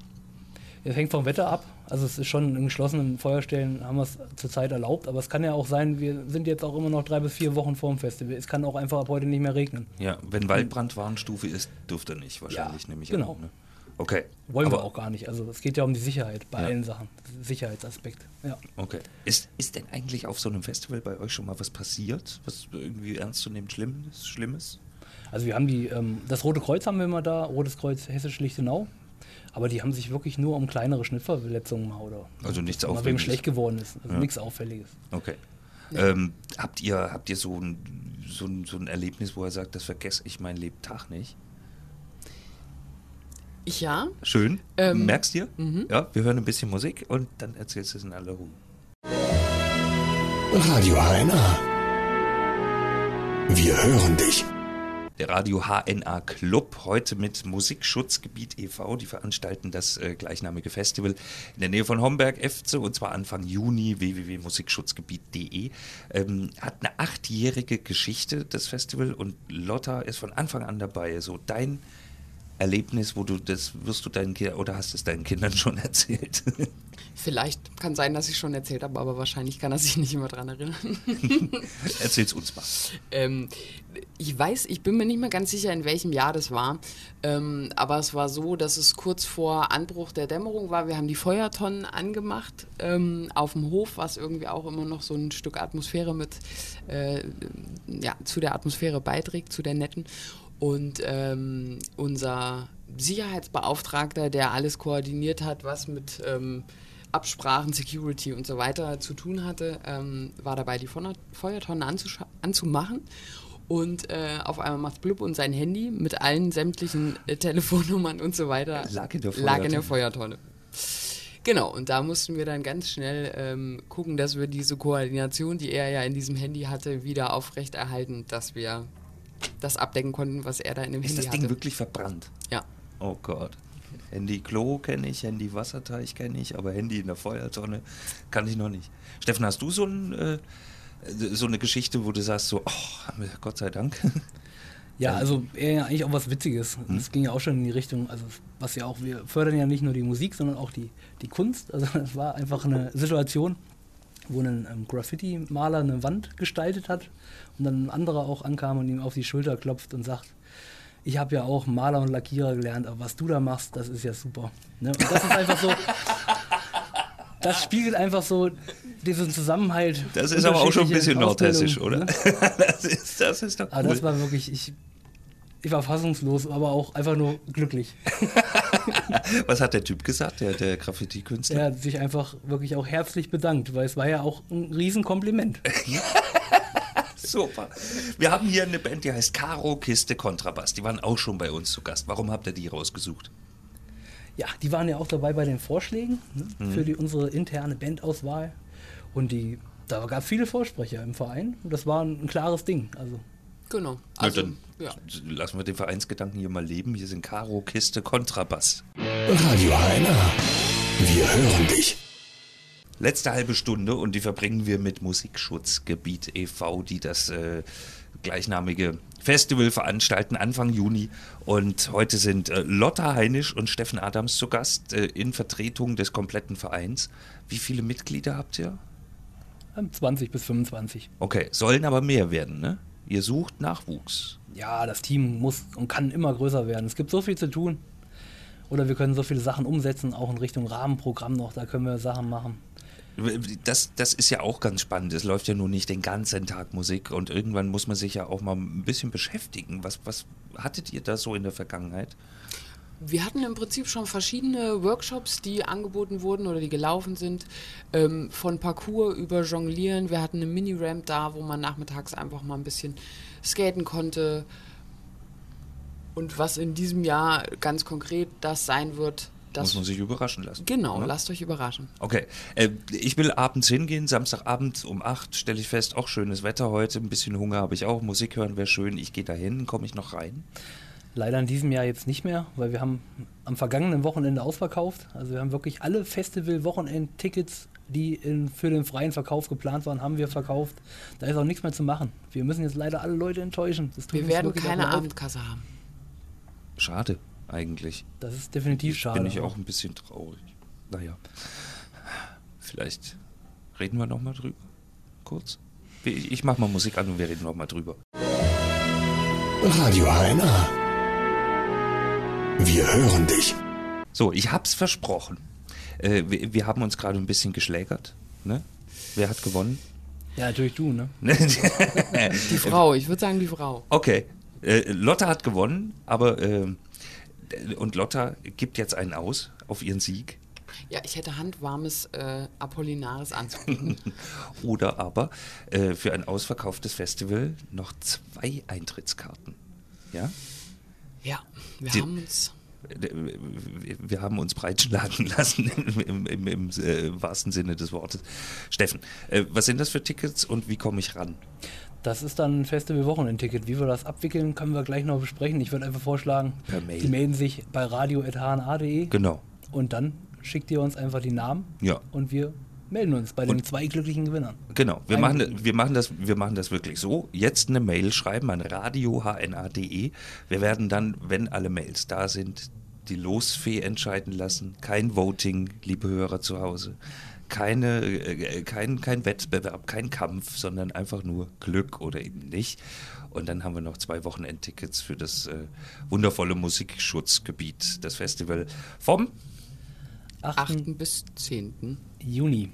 Es hängt vom Wetter ab. Also es ist schon in geschlossenen Feuerstellen haben wir es zurzeit erlaubt, aber es kann ja auch sein, wir sind jetzt auch immer noch drei bis vier Wochen vor dem Festival. Es kann auch einfach ab heute nicht mehr regnen. Ja, wenn Waldbrandwarnstufe ist, dürfte er nicht wahrscheinlich, Ja, nehme ich genau. an. Ne? Okay. Wollen Aber- wir auch gar nicht. Also es geht ja um die Sicherheit bei Ja. allen Sachen. Sicherheitsaspekt. Ja. Okay. Ist, ist denn eigentlich auf so einem Festival bei euch schon mal was passiert? Was irgendwie ernstzunehmend Schlimmes? Schlimmes? Also wir haben die, ähm, das Rote Kreuz haben wir immer da, Rotes Kreuz Hessisch-Lichtenau. Aber die haben sich wirklich nur um kleinere Schnittverletzungen mal oder Also nichts mal wem Auffälliges. schlecht geworden ist. Also Ja. nichts Auffälliges. Okay. Ähm, habt ihr, habt ihr so ein, so, ein, so ein Erlebnis, wo er sagt, das vergesse ich mein Lebtag nicht? Ich ja. Schön. Ähm, Merkst dir? Ja, wir hören ein bisschen Musik und dann erzählst du es in aller Ruhe. Radio HNA. Wir hören dich. Der Radio HNA Club heute mit Musikschutzgebiet e.V. Die veranstalten das äh, gleichnamige Festival in der Nähe von Homberg, Efze, und zwar Anfang Juni, www.musikschutzgebiet.de. Ähm, hat eine achtjährige Geschichte, das Festival, und Lotta ist von Anfang an dabei. So dein Erlebnis, wo du das wirst du deinen Kindern oder hast es deinen Kindern schon erzählt? Vielleicht kann sein, dass ich schon erzählt habe, aber wahrscheinlich kann er sich nicht mehr dran erinnern. Erzähl's uns mal. ähm, ich weiß, ich bin mir nicht mehr ganz sicher, in welchem Jahr das war, ähm, aber es war so, dass es kurz vor Anbruch der Dämmerung war. Wir haben die Feuertonnen angemacht ähm, auf dem Hof, was irgendwie auch immer noch so ein Stück Atmosphäre mit, äh, ja, zu der Atmosphäre beiträgt, zu der netten. Und ähm, unser Sicherheitsbeauftragter, der alles koordiniert hat, was mit ähm, Absprachen, Security und so weiter zu tun hatte, ähm, war dabei, die Feuer- Feuertonne anzumachen. Und äh, auf einmal macht Blub und sein Handy mit allen sämtlichen äh, Telefonnummern und so weiter Lag in der lag in der Feuertonne. Feuertonne. Genau, und da mussten wir dann ganz schnell ähm, gucken, dass wir diese Koordination, die er ja in diesem Handy hatte, wieder aufrechterhalten, dass wir das abdecken konnten, was er da in dem Ist Handy das Ding hatte. wirklich verbrannt? Ja. Oh Gott. Handy Klo kenne ich, Handy Wasserteich kenne ich, aber Handy in der Feuertonne kann ich noch nicht. Steffen, hast du so, ein, äh, so eine Geschichte, wo du sagst so, oh, Gott sei Dank? Ja, also eher eigentlich auch was Witziges. Es ging ja auch schon in die Richtung, also was ja auch, wir fördern ja nicht nur die Musik, sondern auch die, die Kunst. Also es war einfach eine Situation, wo ein ähm, Graffiti-Maler eine Wand gestaltet hat und dann ein anderer auch ankam und ihm auf die Schulter klopft und sagt, ich habe ja auch Maler und Lackierer gelernt, aber was du da machst, das ist ja super. Ne? Und das ist einfach so, das spiegelt einfach so diesen Zusammenhalt. Das ist aber auch schon ein bisschen nordhessisch, oder? Ne? das, ist, das ist doch cool. Aber das war wirklich, ich, ich war fassungslos, aber auch einfach nur glücklich. Was hat der Typ gesagt, der, der Graffiti-Künstler? Er hat sich einfach wirklich auch herzlich bedankt, weil es war ja auch ein Riesenkompliment. Super. Wir haben hier eine Band, die heißt Karo Kiste Kontrabass. Die waren auch schon bei uns zu Gast. Warum habt ihr die rausgesucht? Ja, die waren ja auch dabei bei den Vorschlägen ne, Mhm. für die, unsere interne Bandauswahl. Und die, da gab es viele Vorsprecher im Verein. Und das war ein, ein klares Ding. Also Genau. Na, Also, dann ja. lassen wir den Vereinsgedanken hier mal leben. Hier sind Karo Kiste Kontrabass. Radio HNA. Wir hören dich. Letzte halbe Stunde und die verbringen wir mit Musikschutzgebiet e.V., die das äh, gleichnamige Festival veranstalten Anfang Juni. Und heute sind äh, Lotta Heinisch und Steffen Adams zu Gast äh, in Vertretung des kompletten Vereins. Wie viele Mitglieder habt ihr? ähm, 20 bis 25. Okay, sollen aber mehr werden, ne? Ihr sucht Nachwuchs. Ja, das Team muss und kann immer größer werden. Es gibt so viel zu tun. Oder wir können so viele Sachen umsetzen, auch in Richtung Rahmenprogramm noch. Da können wir Sachen machen. Das, das ist ja auch ganz spannend. Es läuft ja nur nicht den ganzen Tag Musik und irgendwann muss man sich ja auch mal ein bisschen beschäftigen. Was, was hattet ihr da so in der Vergangenheit? Wir hatten im Prinzip schon verschiedene Workshops, die angeboten wurden oder die gelaufen sind. Ähm, von Parcours über Jonglieren. Wir hatten eine Mini-Ramp da, wo man nachmittags einfach mal ein bisschen skaten konnte. Und was in diesem Jahr ganz konkret das sein wird, das. muss man sich überraschen lassen. genau, oder? lasst euch überraschen. Okay, äh, ich will abends hingehen, Samstagabend um 8 stelle ich fest, auch schönes Wetter heute, ein bisschen Hunger habe ich auch, Musik hören wäre schön, ich gehe dahin, komme ich noch rein? Leider in diesem Jahr jetzt nicht mehr, weil wir haben am vergangenen Wochenende ausverkauft. Also wir haben wirklich alle Festival-Wochenend-Tickets, die in, für den freien Verkauf geplant waren, haben wir verkauft. Da ist auch nichts mehr zu machen. Wir müssen jetzt leider alle Leute enttäuschen. Das tut Wir werden keine. Abendkasse haben. Schade, eigentlich. Das ist definitiv schade. Bin ich auch ein bisschen traurig. Naja, vielleicht reden wir nochmal drüber, kurz. Ich ich mach mal Musik an und wir reden nochmal drüber. Radio HNA. Wir hören dich. So, ich hab's versprochen. Äh, wir, wir haben uns gerade ein bisschen geschlägert. Ne? Wer hat gewonnen? Ja, natürlich du, ne? Die Frau, ich würde sagen die Frau. Okay, äh, Lotta hat gewonnen, aber ähm, und Lotta gibt jetzt einen aus auf ihren Sieg. Ja, ich hätte handwarmes äh, Apollinaris anzubieten. Oder aber äh, für ein ausverkauftes Festival noch zwei Eintrittskarten. Ja? Ja, wir Die- haben uns. Wir haben uns breitschlagen lassen im, im, im äh, wahrsten Sinne des Wortes. Steffen, äh, was sind das für Tickets und wie komme ich ran? Das ist dann ein Festival-Wochenend-Ticket. Wie wir das abwickeln, können wir gleich noch besprechen. Ich würde einfach vorschlagen, Per Mail. die melden sich bei radio.hna.de Genau. und dann schickt ihr uns einfach die Namen Ja. und wir melden uns bei den Und- zwei glücklichen Gewinnern. Genau, wir Ein- machen, wir, machen das, wir machen das wirklich so. Jetzt eine Mail schreiben an radiohna.de. Wir werden dann, wenn alle Mails da sind, die Losfee entscheiden lassen. Kein Voting, liebe Hörer zu Hause. Keine, äh, kein, kein Wettbewerb, kein Kampf, sondern einfach nur Glück oder eben nicht. Und dann haben wir noch zwei Wochenendtickets für das äh, wundervolle Musikschutzgebiet, das Festival vom 8. 8. bis 10. Juni.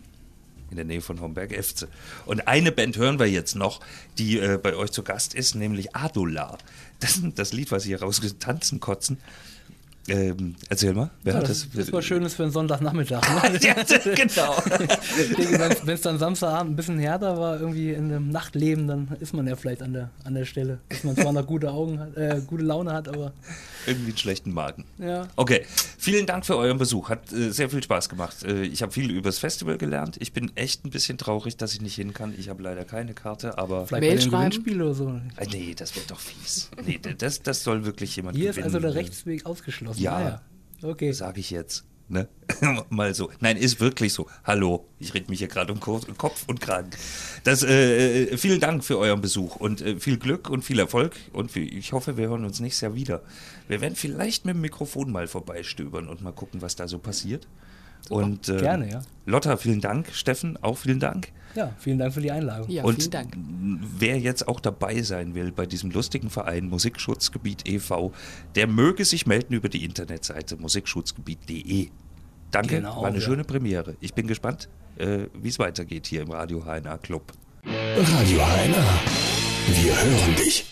in der Nähe von Homberg-Efze. Und eine Band hören wir jetzt noch, die äh, bei euch zu Gast ist, nämlich Adola. Das, das Lied, was ihr rausgetanzen kotzen. Ähm, erzähl mal, wer Ja, hat das, das? das war Schönes für einen Sonntagnachmittag. Ne? ja, genau. Wenn es dann Samstagabend ein bisschen härter war, irgendwie in dem Nachtleben, dann ist man ja vielleicht an der, an der Stelle. Dass man zwar noch gute Augen hat, äh, gute Laune hat, aber Irgendwie einen schlechten Magen. ja. Okay, vielen Dank für euren Besuch. Hat äh, sehr viel Spaß gemacht. Äh, ich habe viel übers Festival gelernt. Ich bin echt ein bisschen traurig, dass ich nicht hin kann. Ich habe leider keine Karte, aber. Vielleicht Mail bei dem schreiben? Gewinnspiel oder so. Äh, nee, das wird doch fies. Nee, das, das soll wirklich jemand Hier ist gewinnen. also der Rechtsweg ausgeschlossen. Ja. Ah, ja. Okay. Sage ich jetzt. Ne? Mal so. Nein, ist wirklich so. Hallo, ich rede mich hier gerade um Ko- Kopf und Kragen. Das, äh, äh, vielen Dank für euren Besuch und äh, viel Glück und viel Erfolg. Und ich hoffe, wir hören uns nächstes Jahr wieder. Wir werden vielleicht mit dem Mikrofon mal vorbeistöbern und mal gucken, was da so passiert. Und, äh, Gerne, ja. Lotta, vielen Dank. Steffen, auch vielen Dank. Ja, vielen Dank für die Einladung. Ja, und vielen Dank. wer jetzt auch dabei sein will bei diesem lustigen Verein Musikschutzgebiet e.V., der möge sich melden über die Internetseite musikschutzgebiet.de. Danke, Genau, war eine ja. schöne Premiere. Ich bin gespannt, äh, wie es weitergeht hier im Radio HNA Club. Radio HNA. Wir hören dich.